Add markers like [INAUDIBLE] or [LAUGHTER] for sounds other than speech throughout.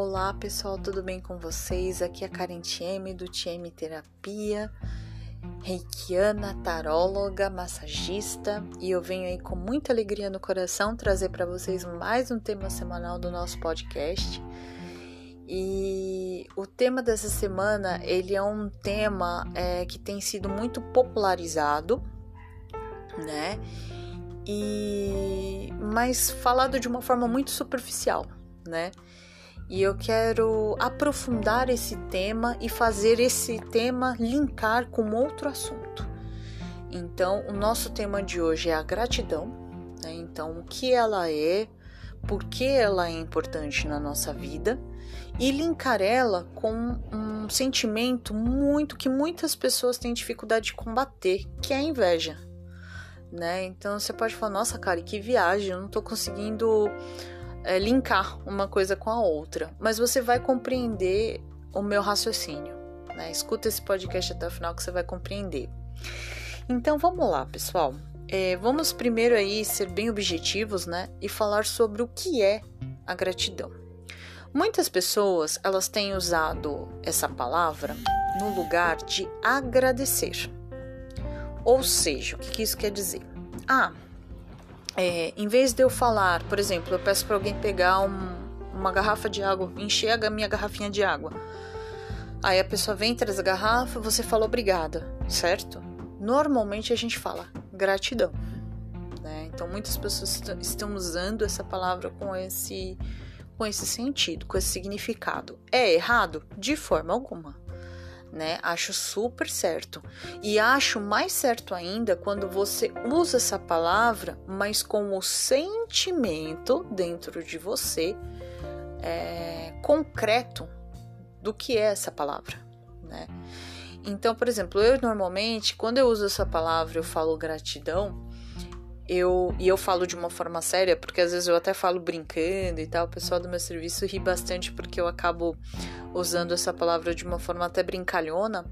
Olá pessoal, tudo bem com vocês? Aqui é a Karen Tieme do Tieme Terapia, reikiana, taróloga, massagista e eu venho aí com muita alegria no coração trazer para vocês mais um tema semanal do nosso podcast. E o tema dessa semana ele é um tema é, que tem sido muito popularizado, né? E mas falado de uma forma muito superficial, né? E eu quero aprofundar esse tema e fazer esse tema linkar com outro assunto. Então, o nosso tema de hoje é a gratidão. Né? Então, o que ela é, por que ela é importante na nossa vida e linkar ela com um sentimento muito que muitas pessoas têm dificuldade de combater, que é a inveja. Né? Então você pode falar, nossa, cara, que viagem, eu não tô conseguindo é, linkar uma coisa com a outra, mas você vai compreender o meu raciocínio. Né? Escuta esse podcast até o final que você vai compreender. Então vamos lá, pessoal. É, vamos primeiro aí ser bem objetivos, né, e falar sobre o que é a gratidão. Muitas pessoas elas têm usado essa palavra no lugar de agradecer. Ou seja, o que, que isso quer dizer? Ah, é, em vez de eu falar, por exemplo, eu peço para alguém pegar um, uma garrafa de água, encher a minha garrafinha de água. Aí a pessoa vem, traz a garrafa, você fala obrigada, certo? Normalmente a gente fala gratidão. Né? Então muitas pessoas estão usando essa palavra com esse, com esse sentido, com esse significado. É errado? De forma alguma né? Acho super certo. E acho mais certo ainda quando você usa essa palavra, mas com o sentimento dentro de você é, concreto do que é essa palavra, né? Então, por exemplo, eu normalmente, quando eu uso essa palavra, eu falo gratidão, eu e eu falo de uma forma séria, porque às vezes eu até falo brincando e tal, o pessoal do meu serviço ri bastante porque eu acabo usando essa palavra de uma forma até brincalhona,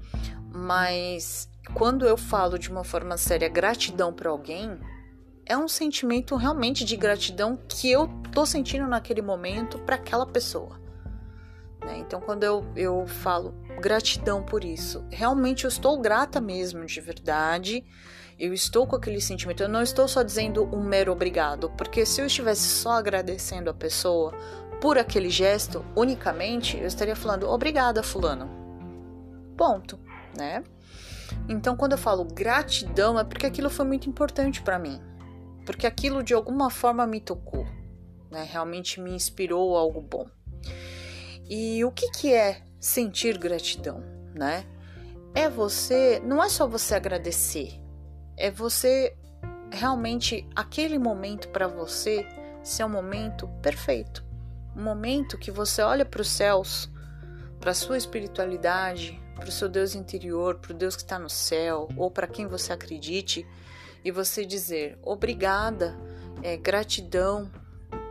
mas quando eu falo de uma forma séria gratidão para alguém, é um sentimento realmente de gratidão que eu tô sentindo naquele momento para aquela pessoa. Né? Então, quando eu, eu falo gratidão por isso, realmente eu estou grata mesmo, de verdade eu estou com aquele sentimento, eu não estou só dizendo um mero obrigado, porque se eu estivesse só agradecendo a pessoa por aquele gesto unicamente, eu estaria falando obrigada, fulano. Ponto, né? Então, quando eu falo gratidão, é porque aquilo foi muito importante para mim, porque aquilo de alguma forma me tocou, né? Realmente me inspirou algo bom. E o que, que é sentir gratidão, né? É você, não é só você agradecer, é você realmente aquele momento para você ser um momento perfeito, um momento que você olha para os céus, para a sua espiritualidade, para o seu Deus interior, para o Deus que está no céu ou para quem você acredite e você dizer obrigada, é, gratidão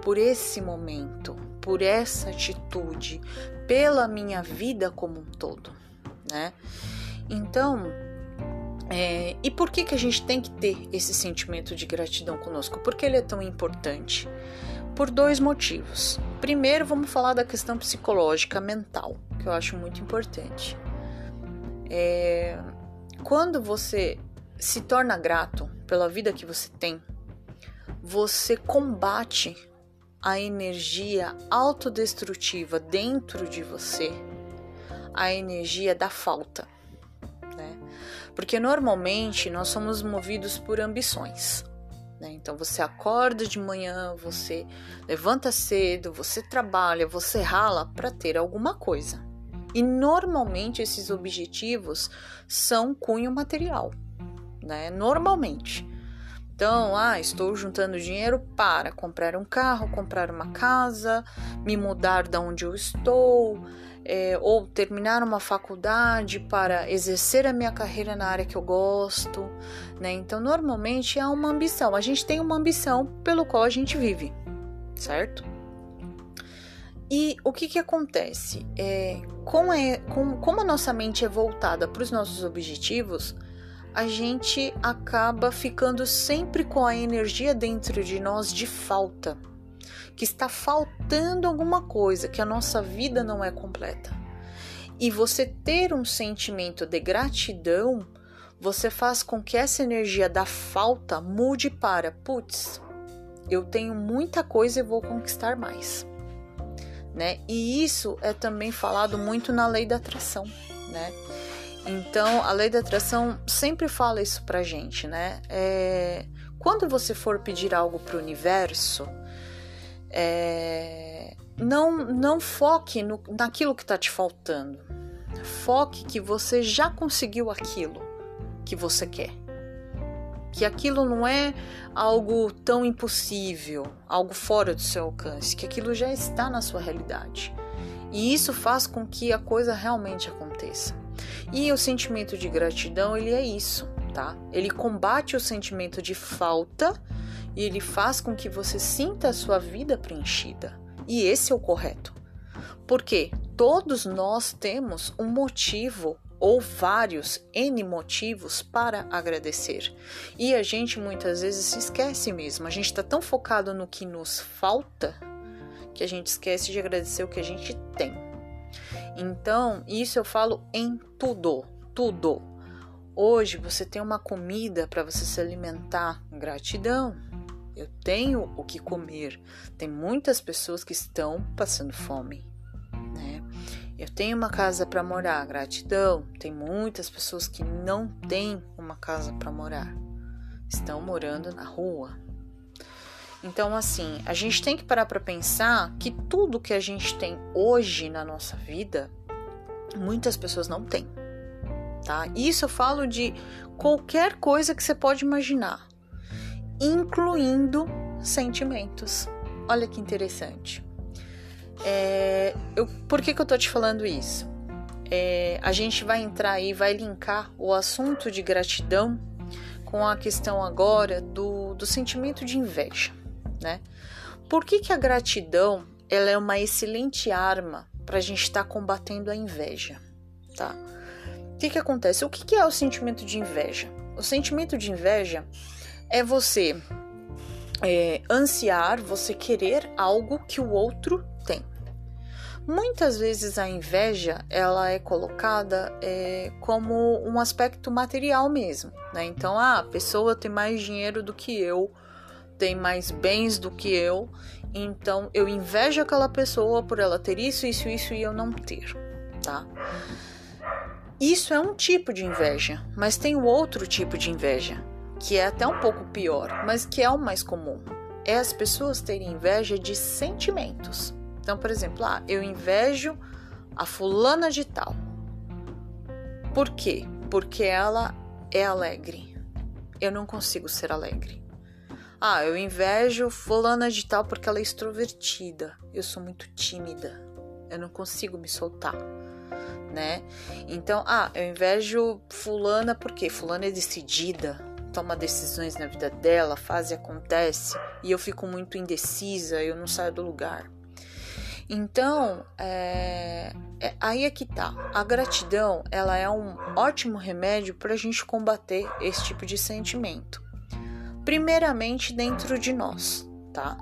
por esse momento, por essa atitude, pela minha vida como um todo, né? Então, é, e por que, que a gente tem que ter esse sentimento de gratidão conosco? Por que ele é tão importante? Por dois motivos. Primeiro, vamos falar da questão psicológica, mental, que eu acho muito importante. É, quando você se torna grato pela vida que você tem, você combate a energia autodestrutiva dentro de você, a energia da falta. Porque normalmente nós somos movidos por ambições. Né? Então você acorda de manhã, você levanta cedo, você trabalha, você rala para ter alguma coisa. E normalmente esses objetivos são cunho material, né? Normalmente. Então, ah, estou juntando dinheiro para comprar um carro, comprar uma casa, me mudar da onde eu estou, é, ou terminar uma faculdade para exercer a minha carreira na área que eu gosto, né? Então, normalmente é uma ambição. A gente tem uma ambição pelo qual a gente vive, certo? E o que que acontece? É, com, é, com, como a nossa mente é voltada para os nossos objetivos, a gente acaba ficando sempre com a energia dentro de nós de falta que está faltando alguma coisa, que a nossa vida não é completa. E você ter um sentimento de gratidão, você faz com que essa energia da falta mude para, putz, eu tenho muita coisa e vou conquistar mais. Né? E isso é também falado muito na lei da atração, né? Então, a lei da atração sempre fala isso pra gente, né? É, quando você for pedir algo para o universo, é, não, não foque no, naquilo que está te faltando. Foque que você já conseguiu aquilo que você quer. Que aquilo não é algo tão impossível, algo fora do seu alcance, que aquilo já está na sua realidade. E isso faz com que a coisa realmente aconteça. E o sentimento de gratidão, ele é isso tá? Ele combate o sentimento de falta e ele faz com que você sinta a sua vida preenchida. E esse é o correto. Porque todos nós temos um motivo ou vários N motivos para agradecer. E a gente muitas vezes se esquece mesmo. A gente está tão focado no que nos falta que a gente esquece de agradecer o que a gente tem. Então, isso eu falo em tudo, tudo. Hoje você tem uma comida para você se alimentar. Gratidão. Eu tenho o que comer. Tem muitas pessoas que estão passando fome, né? Eu tenho uma casa para morar. Gratidão. Tem muitas pessoas que não têm uma casa para morar. Estão morando na rua. Então, assim, a gente tem que parar para pensar que tudo que a gente tem hoje na nossa vida, muitas pessoas não têm tá? Isso eu falo de qualquer coisa que você pode imaginar, incluindo sentimentos. Olha que interessante. É, eu, por que, que eu tô te falando isso? É, a gente vai entrar aí, vai linkar o assunto de gratidão com a questão agora do, do sentimento de inveja, né? Por que, que a gratidão ela é uma excelente arma para a gente estar tá combatendo a inveja, tá? O que, que acontece? O que, que é o sentimento de inveja? O sentimento de inveja é você é, ansiar, você querer algo que o outro tem. Muitas vezes a inveja ela é colocada é, como um aspecto material mesmo, né? Então, ah, a pessoa tem mais dinheiro do que eu, tem mais bens do que eu, então eu invejo aquela pessoa por ela ter isso, isso, isso e eu não ter, tá? Isso é um tipo de inveja, mas tem o outro tipo de inveja, que é até um pouco pior, mas que é o mais comum. É as pessoas terem inveja de sentimentos. Então, por exemplo, ah, eu invejo a fulana de tal. Por quê? Porque ela é alegre. Eu não consigo ser alegre. Ah, eu invejo fulana de tal porque ela é extrovertida. Eu sou muito tímida. Eu não consigo me soltar né? Então, ah, eu invejo fulana porque fulana é decidida, toma decisões na vida dela, faz e acontece, e eu fico muito indecisa, eu não saio do lugar. Então, é, é, aí é que tá. A gratidão, ela é um ótimo remédio para a gente combater esse tipo de sentimento. Primeiramente dentro de nós, tá?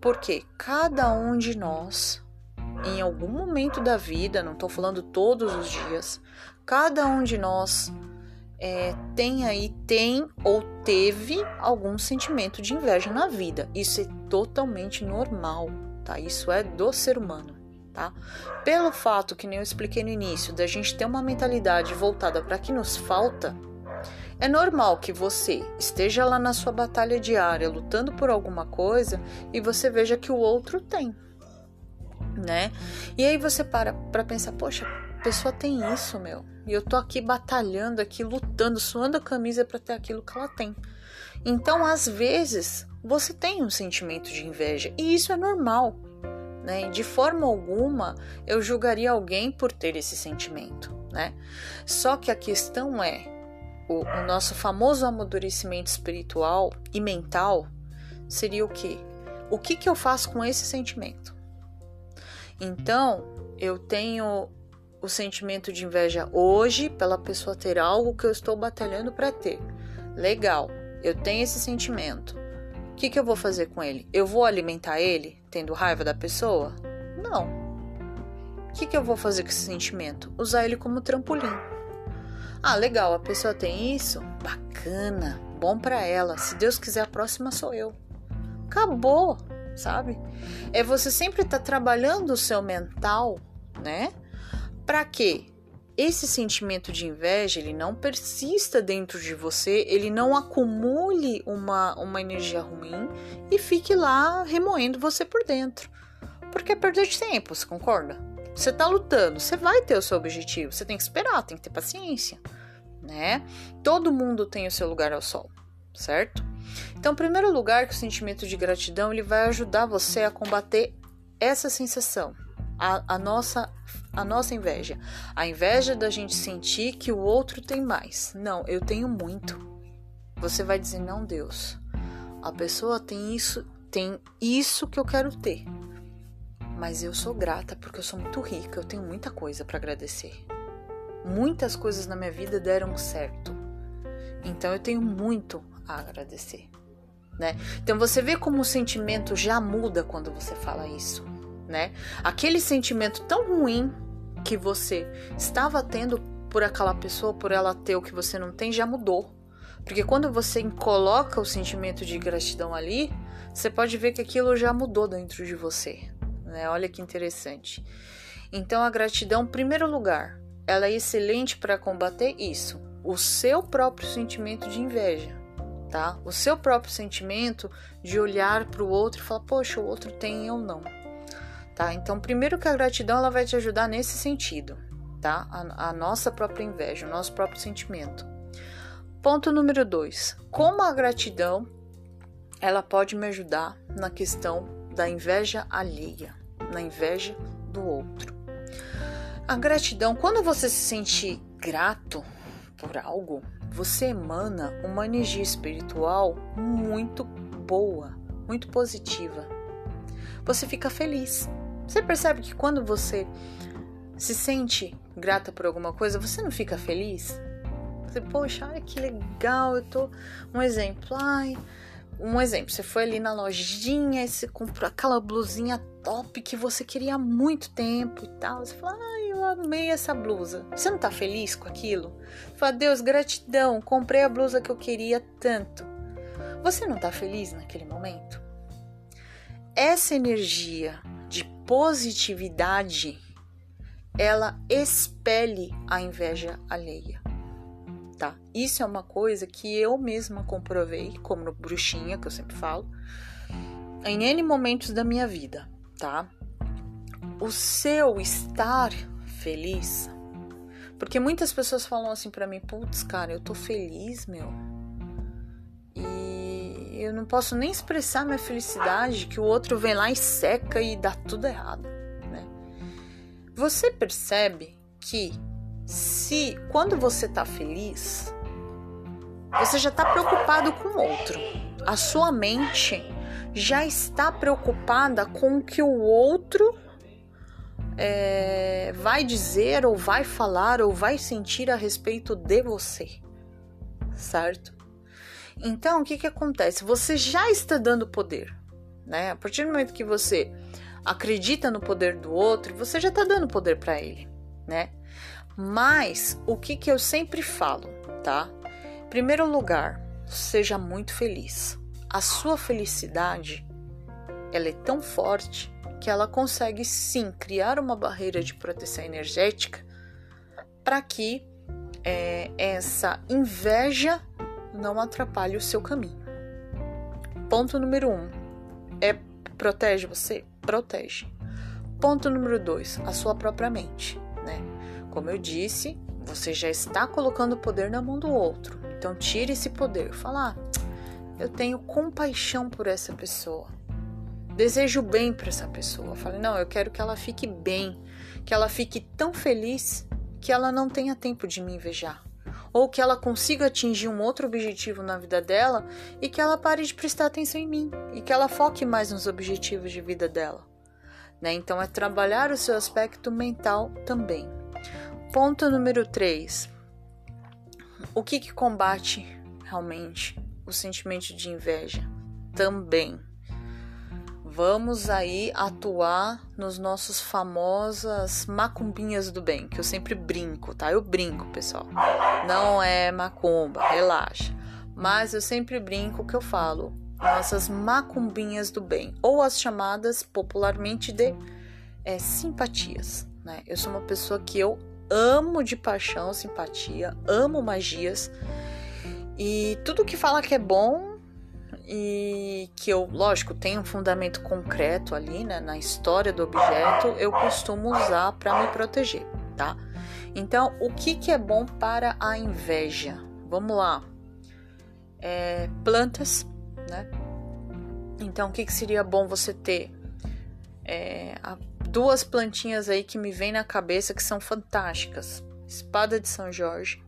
Porque cada um de nós em algum momento da vida, não estou falando todos os dias, cada um de nós é, tem aí, tem ou teve algum sentimento de inveja na vida. Isso é totalmente normal, tá? Isso é do ser humano, tá? Pelo fato que nem eu expliquei no início, da gente ter uma mentalidade voltada para que nos falta, é normal que você esteja lá na sua batalha diária lutando por alguma coisa e você veja que o outro tem né? E aí você para para pensar, poxa, a pessoa tem isso, meu. E eu tô aqui batalhando aqui, lutando, suando a camisa para ter aquilo que ela tem. Então, às vezes, você tem um sentimento de inveja e isso é normal, né? De forma alguma eu julgaria alguém por ter esse sentimento, né? Só que a questão é o, o nosso famoso amadurecimento espiritual e mental seria o quê? O que, que eu faço com esse sentimento? Então, eu tenho o sentimento de inveja hoje pela pessoa ter algo que eu estou batalhando para ter. Legal, eu tenho esse sentimento. que, que eu vou fazer com ele? Eu vou alimentar ele tendo raiva da pessoa? Não. O que, que eu vou fazer com esse sentimento? Usar ele como trampolim. Ah, legal, a pessoa tem isso? Bacana, bom para ela. Se Deus quiser, a próxima sou eu. Acabou, sabe? É você sempre estar tá trabalhando o seu mental, né? Para quê? esse sentimento de inveja ele não persista dentro de você, ele não acumule uma, uma energia ruim e fique lá remoendo você por dentro. Porque é perda de tempo, você concorda? Você tá lutando, você vai ter o seu objetivo, você tem que esperar, tem que ter paciência, né? Todo mundo tem o seu lugar ao sol, certo? Então, primeiro lugar, que o sentimento de gratidão ele vai ajudar você a combater essa sensação, a, a, nossa a nossa inveja. A inveja da gente sentir que o outro tem mais. Não, eu tenho muito. Você vai dizer não, Deus. A pessoa tem isso, tem isso que eu quero ter. Mas eu sou grata porque eu sou muito rica, eu tenho muita coisa para agradecer. Muitas coisas na minha vida deram certo. Então eu tenho muito a agradecer, né? Então você vê como o sentimento já muda quando você fala isso né? Aquele sentimento tão ruim que você estava tendo por aquela pessoa, por ela ter o que você não tem, já mudou. Porque quando você coloca o sentimento de gratidão ali, você pode ver que aquilo já mudou dentro de você. Né? Olha que interessante. Então, a gratidão, em primeiro lugar, ela é excelente para combater isso, o seu próprio sentimento de inveja, tá? O seu próprio sentimento de olhar para o outro e falar, poxa, o outro tem eu não tá? Então, primeiro que a gratidão ela vai te ajudar nesse sentido, tá? A, a nossa própria inveja, o nosso próprio sentimento. Ponto número dois: como a gratidão ela pode me ajudar na questão da inveja alheia, na inveja do outro. A gratidão, quando você se sente grato por algo, você emana uma energia espiritual muito boa, muito positiva. Você fica feliz. Você percebe que quando você se sente grata por alguma coisa, você não fica feliz? Você, poxa, ai que legal, eu tô. Um exemplo, ai. Um exemplo, você foi ali na lojinha e você comprou aquela blusinha top que você queria há muito tempo e tal. Você fala, ai, eu amei essa blusa. Você não tá feliz com aquilo? Você fala, Deus, gratidão, comprei a blusa que eu queria tanto. Você não tá feliz naquele momento? Essa energia de positividade, ela expele a inveja alheia. Tá? Isso é uma coisa que eu mesma comprovei, como no bruxinha, que eu sempre falo, em N momentos da minha vida, tá? O seu estar feliz, porque muitas pessoas falam assim para mim, putz, cara, eu tô feliz, meu eu não posso nem expressar minha felicidade que o outro vem lá e seca e dá tudo errado, né? Você percebe que se quando você tá feliz, você já tá preocupado com o outro. A sua mente já está preocupada com o que o outro é, vai dizer ou vai falar ou vai sentir a respeito de você, certo? Então, o que, que acontece? Você já está dando poder, né? A partir do momento que você acredita no poder do outro, você já está dando poder para ele, né? Mas o que, que eu sempre falo, tá? Primeiro lugar, seja muito feliz. A sua felicidade, ela é tão forte que ela consegue sim criar uma barreira de proteção energética para que é, essa inveja não atrapalhe o seu caminho. Ponto número um é protege você? Protege. Ponto número dois, a sua própria mente, né? Como eu disse, você já está colocando poder na mão do outro. Então tire esse poder. Fala, ah, eu tenho compaixão por essa pessoa. Desejo bem para essa pessoa. Fale, não, eu quero que ela fique bem, que ela fique tão feliz que ela não tenha tempo de me invejar ou que ela consiga atingir um outro objetivo na vida dela e que ela pare de prestar atenção em mim e que ela foque mais nos objetivos de vida dela. Né? Então, é trabalhar o seu aspecto mental também. Ponto número 3. O que, que combate realmente o sentimento de inveja? também. Vamos aí atuar nos nossos famosas macumbinhas do bem, que eu sempre brinco, tá? Eu brinco, pessoal. Não é macumba, relaxa. Mas eu sempre brinco que eu falo, nossas macumbinhas do bem, ou as chamadas popularmente de é, simpatias. Né? Eu sou uma pessoa que eu amo de paixão simpatia, amo magias e tudo que fala que é bom e que eu, lógico, tenho um fundamento concreto ali, né, na história do objeto, eu costumo usar para me proteger, tá? Então, o que que é bom para a inveja? Vamos lá. É, plantas, né? Então, o que, que seria bom você ter? É, duas plantinhas aí que me vem na cabeça que são fantásticas. Espada de São Jorge,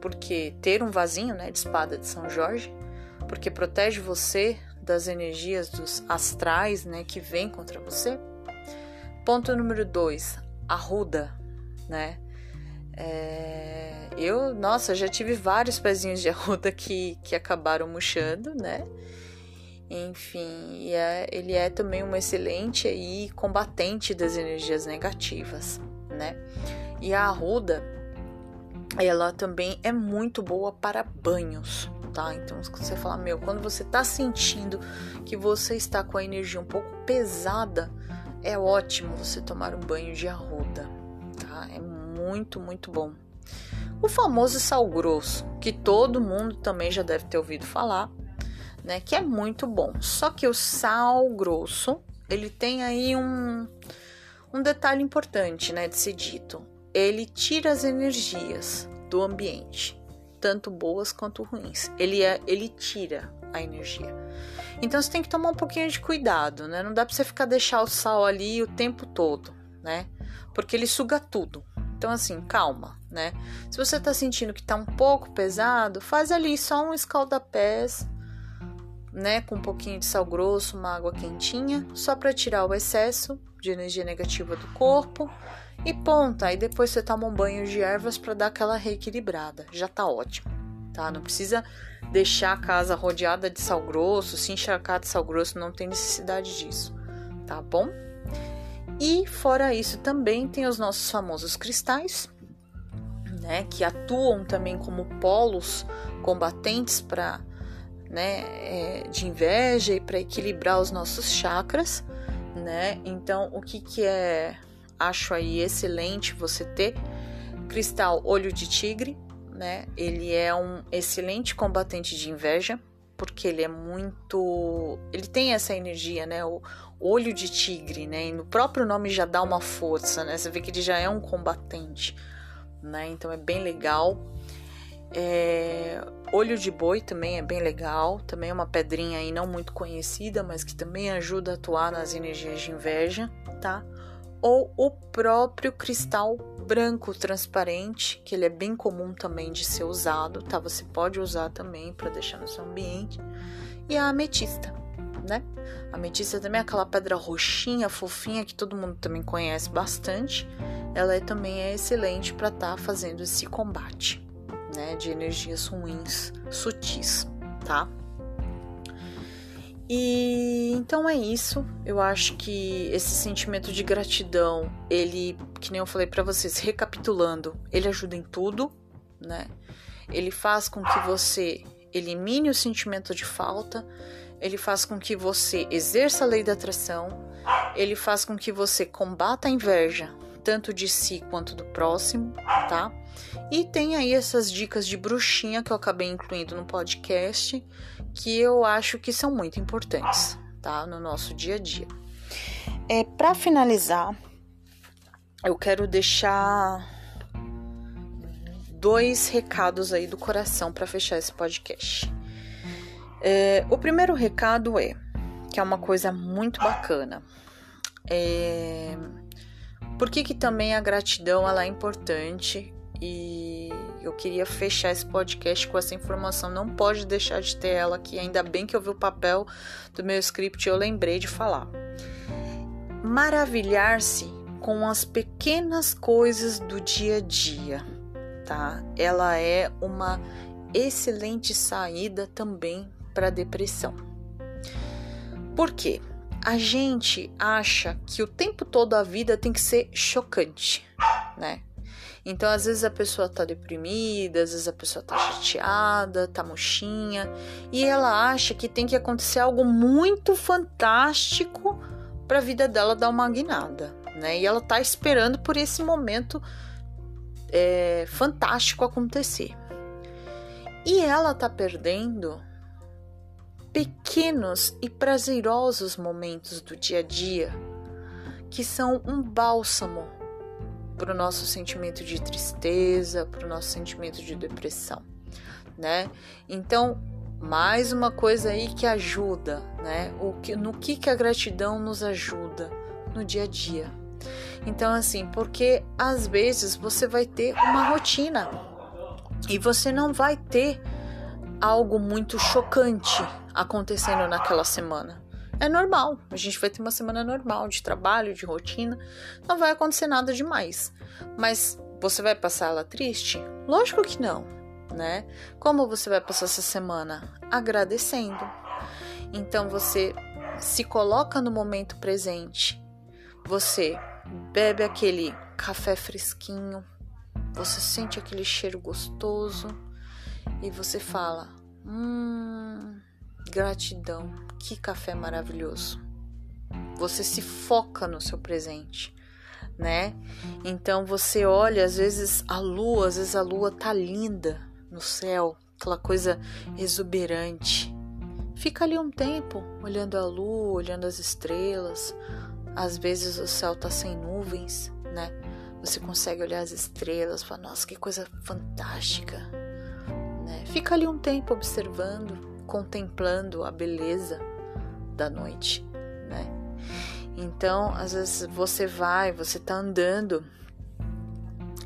porque ter um vasinho, né, de espada de São Jorge, porque protege você das energias dos astrais, né, que vêm contra você. Ponto número dois, arruda, né? É, eu, nossa, já tive vários pezinhos de [LAUGHS] arruda que, que acabaram murchando, né? Enfim, é, ele é também um excelente aí combatente das energias negativas, né? E a arruda, ela também é muito boa para banhos, tá? Então, você fala, meu, quando você tá sentindo que você está com a energia um pouco pesada, é ótimo você tomar um banho de arruda, tá? É muito, muito bom. O famoso sal grosso, que todo mundo também já deve ter ouvido falar, né? Que é muito bom. Só que o sal grosso, ele tem aí um, um detalhe importante, né, de ser dito. Ele tira as energias do ambiente, tanto boas quanto ruins. Ele é, ele tira a energia. Então você tem que tomar um pouquinho de cuidado, né? Não dá para você ficar deixar o sal ali o tempo todo, né? Porque ele suga tudo. Então assim, calma, né? Se você tá sentindo que tá um pouco pesado, faz ali só um escaldapés né, com um pouquinho de sal grosso, uma água quentinha, só para tirar o excesso de energia negativa do corpo e ponta. Aí depois você toma um banho de ervas para dar aquela reequilibrada. Já tá ótimo, tá? Não precisa deixar a casa rodeada de sal grosso, se encharcar de sal grosso, não tem necessidade disso, tá bom? E fora isso também tem os nossos famosos cristais, né, que atuam também como polos combatentes para né, é, de inveja e para equilibrar os nossos chakras, né? Então, o que que é, acho aí excelente você ter cristal olho de tigre, né? Ele é um excelente combatente de inveja, porque ele é muito, ele tem essa energia, né? O olho de tigre, né? E no próprio nome já dá uma força, né? Você vê que ele já é um combatente, né? Então é bem legal. É, olho de boi também é bem legal, também é uma pedrinha aí não muito conhecida, mas que também ajuda a atuar nas energias de inveja, tá? Ou o próprio cristal branco transparente, que ele é bem comum também de ser usado, tá? Você pode usar também para deixar no seu ambiente. E a ametista, né? A ametista também é aquela pedra roxinha, fofinha que todo mundo também conhece bastante. Ela é, também é excelente para estar tá fazendo esse combate né, de energias ruins, sutis, tá? E então é isso. Eu acho que esse sentimento de gratidão, ele, que nem eu falei para vocês, recapitulando, ele ajuda em tudo, né? Ele faz com que você elimine o sentimento de falta, ele faz com que você exerça a lei da atração, ele faz com que você combata a inveja, tanto de si quanto do próximo, tá? E tem aí essas dicas de bruxinha que eu acabei incluindo no podcast, que eu acho que são muito importantes, tá? No nosso dia a dia. É, para finalizar, eu quero deixar dois recados aí do coração para fechar esse podcast. É, o primeiro recado é que é uma coisa muito bacana. É, por que, que também a gratidão ela é importante e eu queria fechar esse podcast com essa informação. Não pode deixar de ter ela aqui. Ainda bem que eu vi o papel do meu script e eu lembrei de falar. Maravilhar-se com as pequenas coisas do dia a dia, tá? Ela é uma excelente saída também para depressão, Por quê? A gente acha que o tempo todo a vida tem que ser chocante, né? Então, às vezes a pessoa tá deprimida, às vezes a pessoa tá chateada, tá mochinha, e ela acha que tem que acontecer algo muito fantástico para a vida dela dar uma guinada, né? E ela tá esperando por esse momento é, fantástico acontecer. E ela tá perdendo pequenos e prazerosos momentos do dia a dia que são um bálsamo para o nosso sentimento de tristeza, para o nosso sentimento de depressão, né? Então, mais uma coisa aí que ajuda, né? O que, no que, que a gratidão nos ajuda no dia a dia. Então, assim, porque às vezes você vai ter uma rotina e você não vai ter algo muito chocante acontecendo naquela semana. É normal, a gente vai ter uma semana normal de trabalho, de rotina, não vai acontecer nada demais. Mas você vai passar ela triste? Lógico que não, né? Como você vai passar essa semana? Agradecendo. Então você se coloca no momento presente. Você bebe aquele café fresquinho, você sente aquele cheiro gostoso e você fala: Hum, gratidão, que café maravilhoso. Você se foca no seu presente, né? Então você olha, às vezes a lua, às vezes a lua tá linda no céu, aquela coisa exuberante. Fica ali um tempo olhando a lua, olhando as estrelas. Às vezes o céu tá sem nuvens, né? Você consegue olhar as estrelas, falar, nossa, que coisa fantástica. Né? Fica ali um tempo observando, contemplando a beleza da noite, né? Então, às vezes você vai, você tá andando,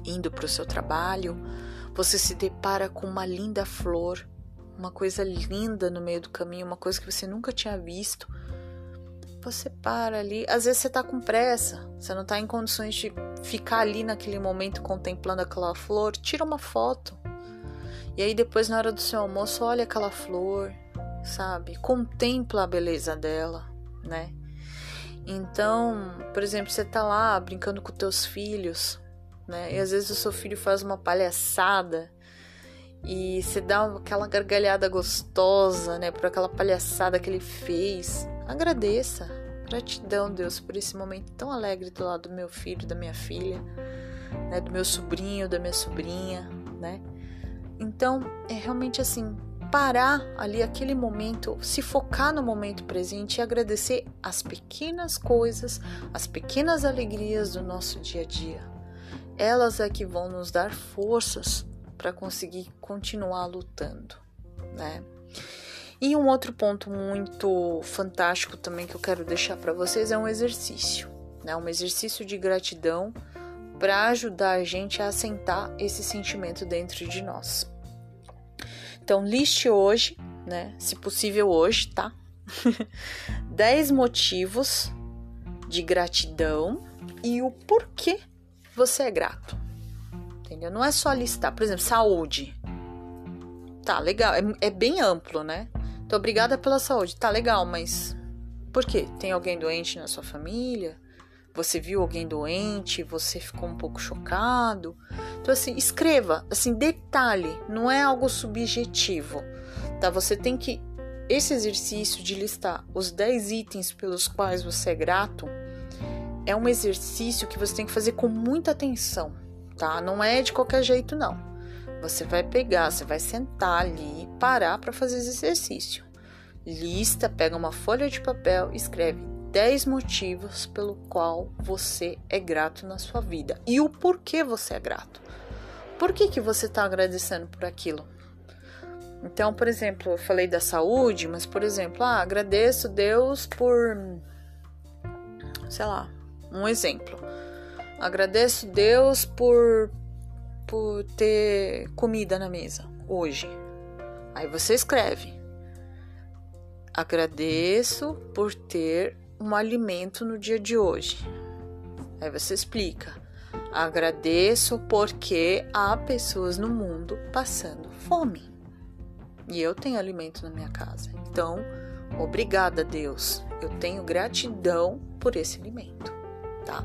indo para o seu trabalho, você se depara com uma linda flor, uma coisa linda no meio do caminho, uma coisa que você nunca tinha visto. Você para ali, às vezes você tá com pressa, você não tá em condições de ficar ali naquele momento contemplando aquela flor, tira uma foto. E aí depois na hora do seu almoço, olha aquela flor, sabe? Contempla a beleza dela, né? Então, por exemplo, você tá lá brincando com teus filhos, né? E às vezes o seu filho faz uma palhaçada e você dá aquela gargalhada gostosa, né? Por aquela palhaçada que ele fez. Agradeça. Gratidão, Deus, por esse momento tão alegre do lado do meu filho, da minha filha, né? Do meu sobrinho, da minha sobrinha, né? Então, é realmente assim, parar ali aquele momento, se focar no momento presente e agradecer as pequenas coisas, as pequenas alegrias do nosso dia a dia. Elas é que vão nos dar forças para conseguir continuar lutando, né? E um outro ponto muito fantástico também que eu quero deixar para vocês é um exercício, né? Um exercício de gratidão para ajudar a gente a assentar esse sentimento dentro de nós. Então, liste hoje, né? Se possível hoje, tá? [LAUGHS] 10 motivos de gratidão e o porquê você é grato. Entendeu? Não é só listar, por exemplo, saúde. Tá, legal. É, é bem amplo, né? Tô obrigada pela saúde. Tá legal, mas por quê? Tem alguém doente na sua família? Você viu alguém doente, você ficou um pouco chocado. Então, assim, escreva, assim, detalhe, não é algo subjetivo, tá? Você tem que. Esse exercício de listar os 10 itens pelos quais você é grato é um exercício que você tem que fazer com muita atenção, tá? Não é de qualquer jeito, não. Você vai pegar, você vai sentar ali e parar para fazer esse exercício. Lista, pega uma folha de papel, escreve 10 motivos pelo qual você é grato na sua vida e o porquê você é grato. Por que, que você está agradecendo por aquilo? Então, por exemplo, eu falei da saúde, mas por exemplo, ah, agradeço Deus por, sei lá, um exemplo. Agradeço Deus por por ter comida na mesa hoje. Aí você escreve: Agradeço por ter um alimento no dia de hoje. Aí você explica. Agradeço porque há pessoas no mundo passando fome. E eu tenho alimento na minha casa. Então, Obrigada, Deus. Eu tenho gratidão por esse alimento, tá?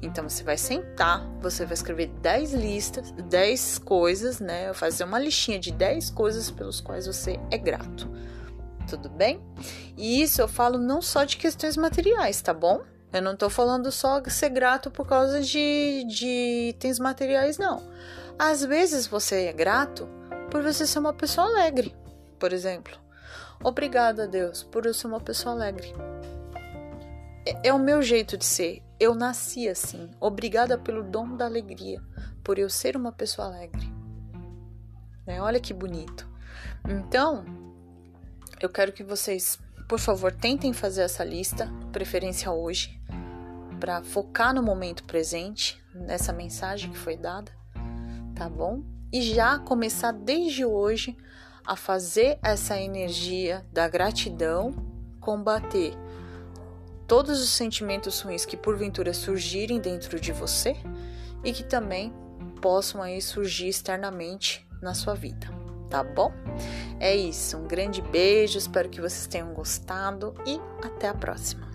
Então você vai sentar, você vai escrever 10 listas, 10 coisas, né? Fazer uma listinha de 10 coisas pelos quais você é grato. Tudo bem? E isso eu falo não só de questões materiais, tá bom? Eu não tô falando só ser grato por causa de, de itens materiais, não. Às vezes você é grato por você ser uma pessoa alegre, por exemplo. Obrigada, Deus, por eu ser uma pessoa alegre. É, é o meu jeito de ser. Eu nasci assim. Obrigada pelo dom da alegria, por eu ser uma pessoa alegre. Né? Olha que bonito. Então, eu quero que vocês, por favor, tentem fazer essa lista, preferência hoje, para focar no momento presente, nessa mensagem que foi dada, tá bom? E já começar desde hoje a fazer essa energia da gratidão combater todos os sentimentos ruins que porventura surgirem dentro de você e que também possam aí surgir externamente na sua vida, tá bom? É isso, um grande beijo, espero que vocês tenham gostado e até a próxima.